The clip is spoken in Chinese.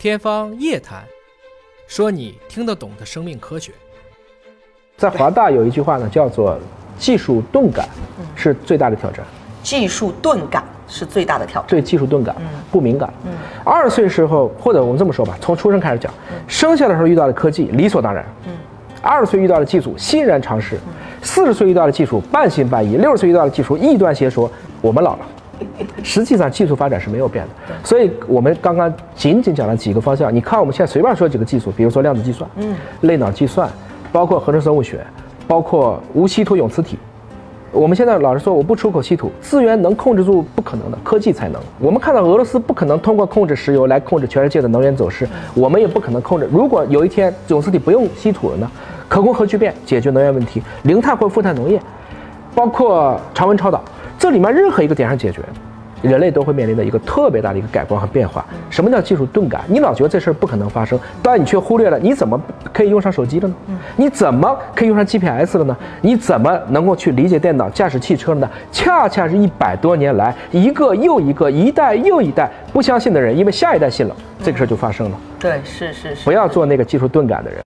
天方夜谭，说你听得懂的生命科学。在华大有一句话呢，叫做“技术钝感是最大的挑战”。技术钝感是最大的挑战。对技术钝感，不敏感。嗯，二十岁时候，或者我们这么说吧，从出生开始讲，生下的时候遇到的科技理所当然。嗯，二十岁遇到的技术欣然尝试，四十岁遇到的技术半信半疑，六十岁遇到的技术异端邪说，我们老了。实际上技术发展是没有变的，所以我们刚刚仅仅讲了几个方向。你看我们现在随便说几个技术，比如说量子计算、嗯，类脑计算，包括合成生物学，包括无稀土永磁体。我们现在老是说我不出口稀土资源能控制住，不可能的，科技才能。我们看到俄罗斯不可能通过控制石油来控制全世界的能源走势，我们也不可能控制。如果有一天永磁体不用稀土了呢？可控核聚变解决能源问题，零碳或负碳农业，包括常温超导。这里面任何一个点上解决，人类都会面临的一个特别大的一个改观和变化。什么叫技术钝感？你老觉得这事儿不可能发生，但你却忽略了你怎么可以用上手机了呢？你怎么可以用上 GPS 了呢？你怎么能够去理解电脑、驾驶汽车了呢？恰恰是一百多年来一个又一个、一代又一代不相信的人，因为下一代信了，这个事儿就发生了。对，是是是。不要做那个技术钝感的人。